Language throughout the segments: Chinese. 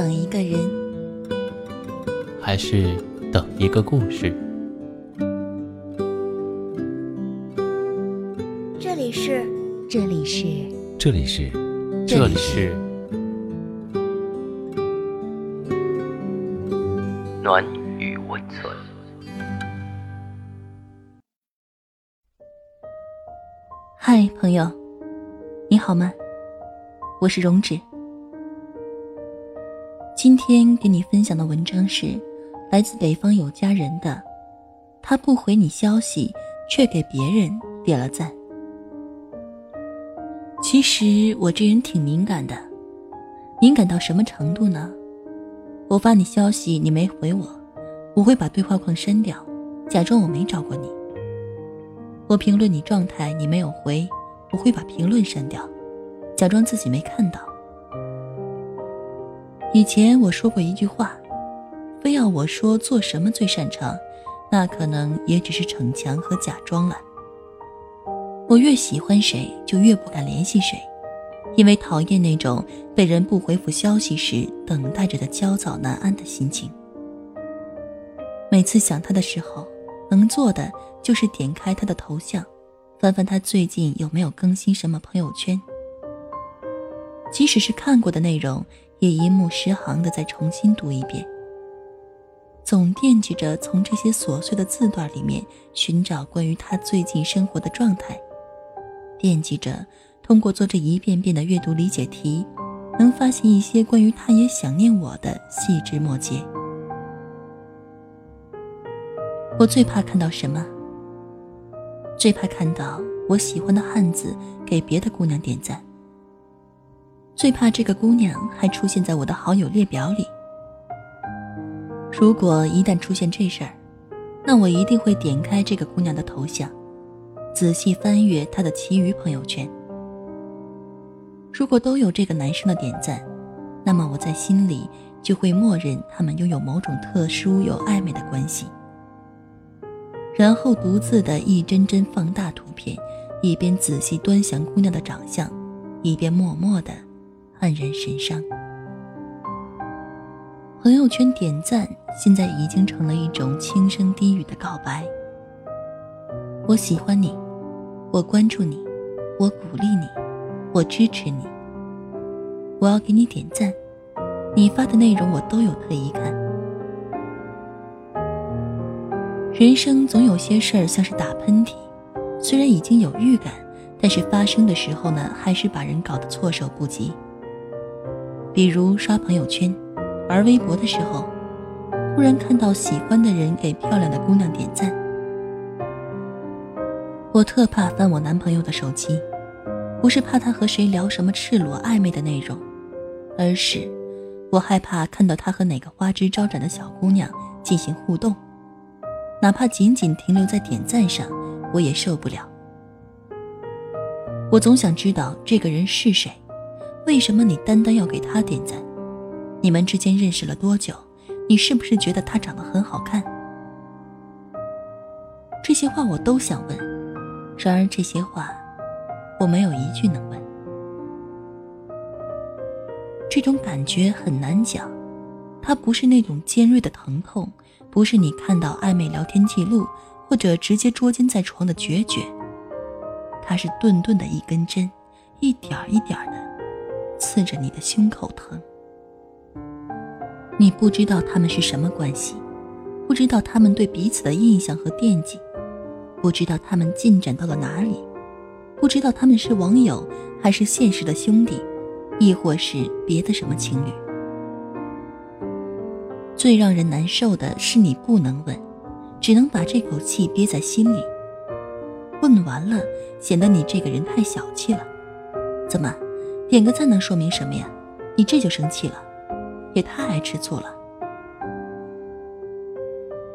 等一个人，还是等一个故事？这里是，这里是，这里是，这里是暖与温存。嗨，朋友，你好吗？我是荣止。今天给你分享的文章是来自北方有家人的，他不回你消息，却给别人点了赞。其实我这人挺敏感的，敏感到什么程度呢？我发你消息你没回我，我会把对话框删掉，假装我没找过你。我评论你状态你没有回，我会把评论删掉，假装自己没看到。以前我说过一句话，非要我说做什么最擅长，那可能也只是逞强和假装了。我越喜欢谁，就越不敢联系谁，因为讨厌那种被人不回复消息时等待着的焦躁难安的心情。每次想他的时候，能做的就是点开他的头像，翻翻他最近有没有更新什么朋友圈，即使是看过的内容。也一目十行的再重新读一遍，总惦记着从这些琐碎的字段里面寻找关于他最近生活的状态，惦记着通过做这一遍遍的阅读理解题，能发现一些关于他也想念我的细枝末节。我最怕看到什么？最怕看到我喜欢的汉子给别的姑娘点赞。最怕这个姑娘还出现在我的好友列表里。如果一旦出现这事儿，那我一定会点开这个姑娘的头像，仔细翻阅她的其余朋友圈。如果都有这个男生的点赞，那么我在心里就会默认他们拥有某种特殊又暧昧的关系。然后独自的一帧帧放大图片，一边仔细端详姑娘的长相，一边默默的。黯然神伤。朋友圈点赞现在已经成了一种轻声低语的告白。我喜欢你，我关注你，我鼓励你，我支持你。我要给你点赞，你发的内容我都有特意看。人生总有些事儿像是打喷嚏，虽然已经有预感，但是发生的时候呢，还是把人搞得措手不及。比如刷朋友圈、玩微博的时候，忽然看到喜欢的人给漂亮的姑娘点赞，我特怕翻我男朋友的手机，不是怕他和谁聊什么赤裸暧昧的内容，而是我害怕看到他和哪个花枝招展的小姑娘进行互动，哪怕仅仅停留在点赞上，我也受不了。我总想知道这个人是谁。为什么你单单要给他点赞？你们之间认识了多久？你是不是觉得他长得很好看？这些话我都想问，然而这些话我没有一句能问。这种感觉很难讲，它不是那种尖锐的疼痛，不是你看到暧昧聊天记录或者直接捉奸在床的决绝，它是顿顿的一根针，一点一点的。刺着你的胸口疼，你不知道他们是什么关系，不知道他们对彼此的印象和惦记，不知道他们进展到了哪里，不知道他们是网友还是现实的兄弟，亦或是别的什么情侣。最让人难受的是你不能问，只能把这口气憋在心里。问完了，显得你这个人太小气了。怎么？点个赞能说明什么呀？你这就生气了，也太爱吃醋了。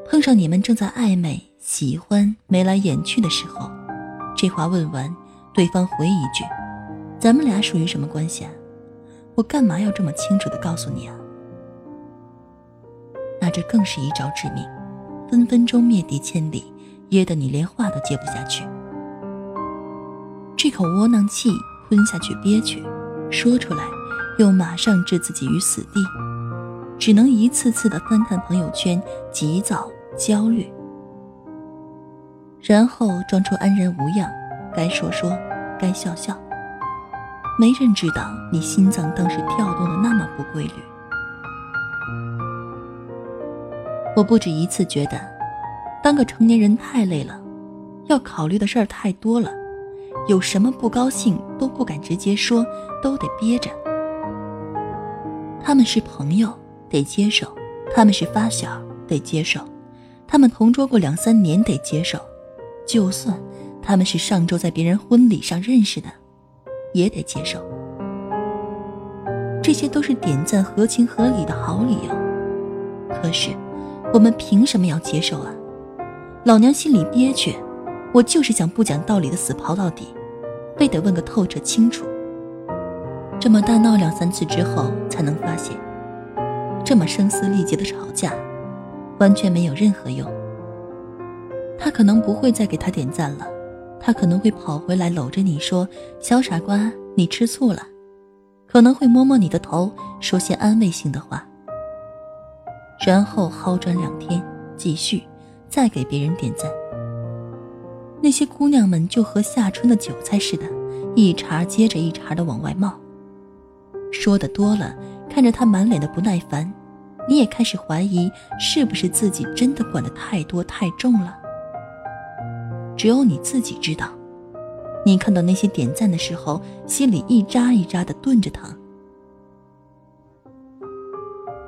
碰上你们正在暧昧、喜欢、眉来眼去的时候，这话问完，对方回一句：“咱们俩属于什么关系啊？我干嘛要这么清楚的告诉你啊？”那这更是一招致命，分分钟灭敌千里，噎得你连话都接不下去。这口窝囊气吞下去憋屈。说出来，又马上置自己于死地，只能一次次的翻看朋友圈，急躁、焦虑，然后装出安然无恙，该说说，该笑笑。没人知道你心脏当时跳动的那么不规律。我不止一次觉得，当个成年人太累了，要考虑的事儿太多了，有什么不高兴都不敢直接说，都得憋着。他们是朋友，得接受；他们是发小，得接受；他们同桌过两三年，得接受；就算他们是上周在别人婚礼上认识的，也得接受。这些都是点赞合情合理的好理由，可是。我们凭什么要接受啊？老娘心里憋屈，我就是想不讲道理的死刨到底，非得问个透彻清楚。这么大闹两三次之后，才能发现，这么声嘶力竭的吵架，完全没有任何用。他可能不会再给他点赞了，他可能会跑回来搂着你说：“小傻瓜，你吃醋了。”可能会摸摸你的头，说些安慰性的话。然后好转两天，继续再给别人点赞。那些姑娘们就和夏春的韭菜似的，一茬接着一茬的往外冒。说的多了，看着他满脸的不耐烦，你也开始怀疑是不是自己真的管得太多太重了。只有你自己知道，你看到那些点赞的时候，心里一扎一扎的顿着疼。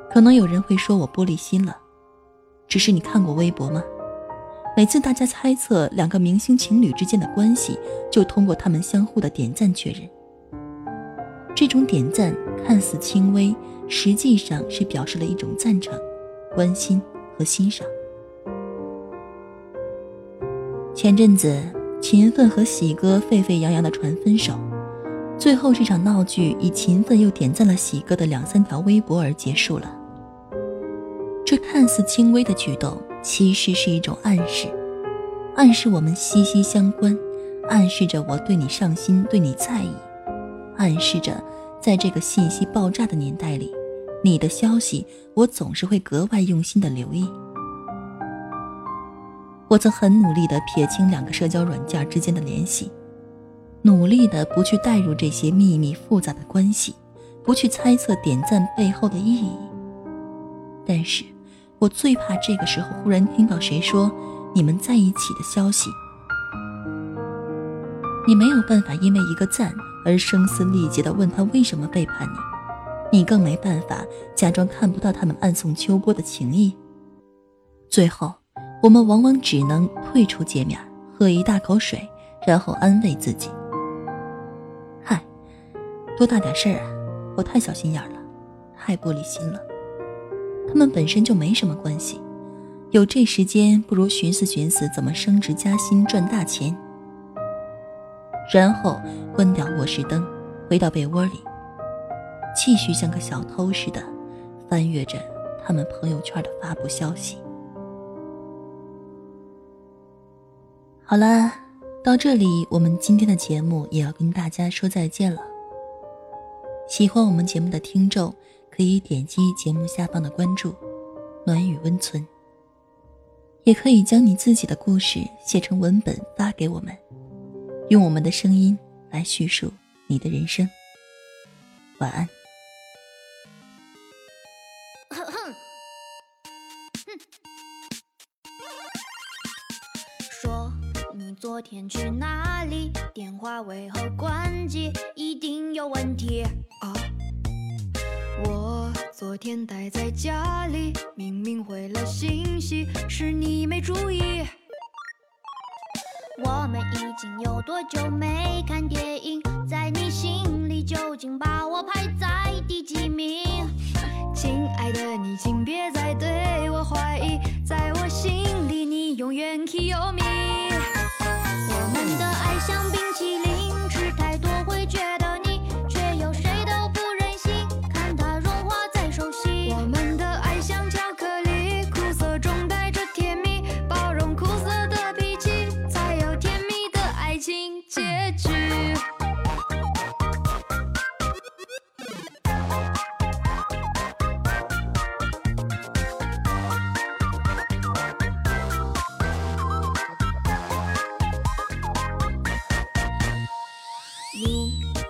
可能有人会说我玻璃心了，只是你看过微博吗？每次大家猜测两个明星情侣之间的关系，就通过他们相互的点赞确认。这种点赞看似轻微，实际上是表示了一种赞成、关心和欣赏。前阵子，勤奋和喜哥沸沸扬扬的传分手，最后这场闹剧以勤奋又点赞了喜哥的两三条微博而结束了。这看似轻微的举动，其实是一种暗示，暗示我们息息相关，暗示着我对你上心，对你在意，暗示着在这个信息爆炸的年代里，你的消息我总是会格外用心的留意。我曾很努力的撇清两个社交软件之间的联系，努力的不去带入这些秘密复杂的关系，不去猜测点赞背后的意义，但是。我最怕这个时候忽然听到谁说你们在一起的消息，你没有办法因为一个赞而声嘶力竭地问他为什么背叛你，你更没办法假装看不到他们暗送秋波的情谊。最后，我们往往只能退出界面，喝一大口水，然后安慰自己：“嗨，多大点事儿啊！我太小心眼了，太玻璃心了。”他们本身就没什么关系，有这时间不如寻思寻思怎么升职加薪赚大钱。然后关掉卧室灯，回到被窝里，继续像个小偷似的翻阅着他们朋友圈的发布消息。好了，到这里我们今天的节目也要跟大家说再见了。喜欢我们节目的听众。可以点击节目下方的关注“暖雨温存”，也可以将你自己的故事写成文本发给我们，用我们的声音来叙述你的人生。晚安。说你昨天去哪里？电话为何关机？一定有问题啊！我昨天待在家里，明明回了信息，是你没注意。我们已经有多久没看电影？在你心里究竟把我排在第几名？亲爱的，你请别再对我怀疑，在我心里你永远 key 有名。我们的爱像冰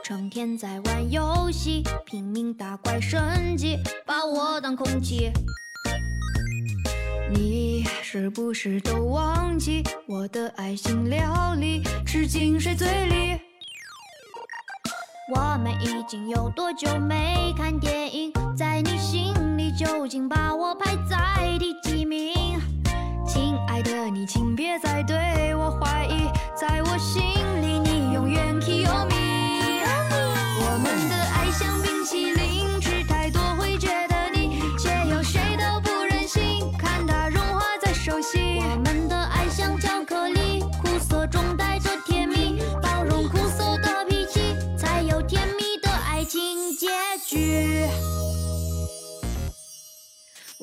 成天在玩游戏，拼命打怪升级，把我当空气。你是不是都忘记我的爱心料理吃进谁嘴里？我们已经有多久没看电影？在你心里究竟把我排在第几名？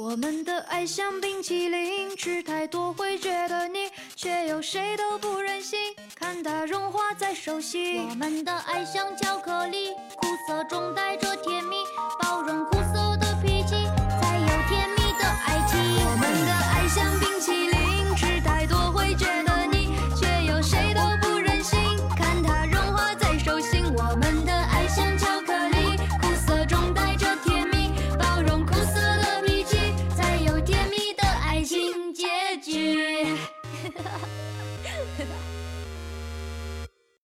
我们的爱像冰淇淋，吃太多会觉得腻，却又谁都不忍心看它融化在手心。我们的爱像巧克力，苦涩中带着甜蜜，包容苦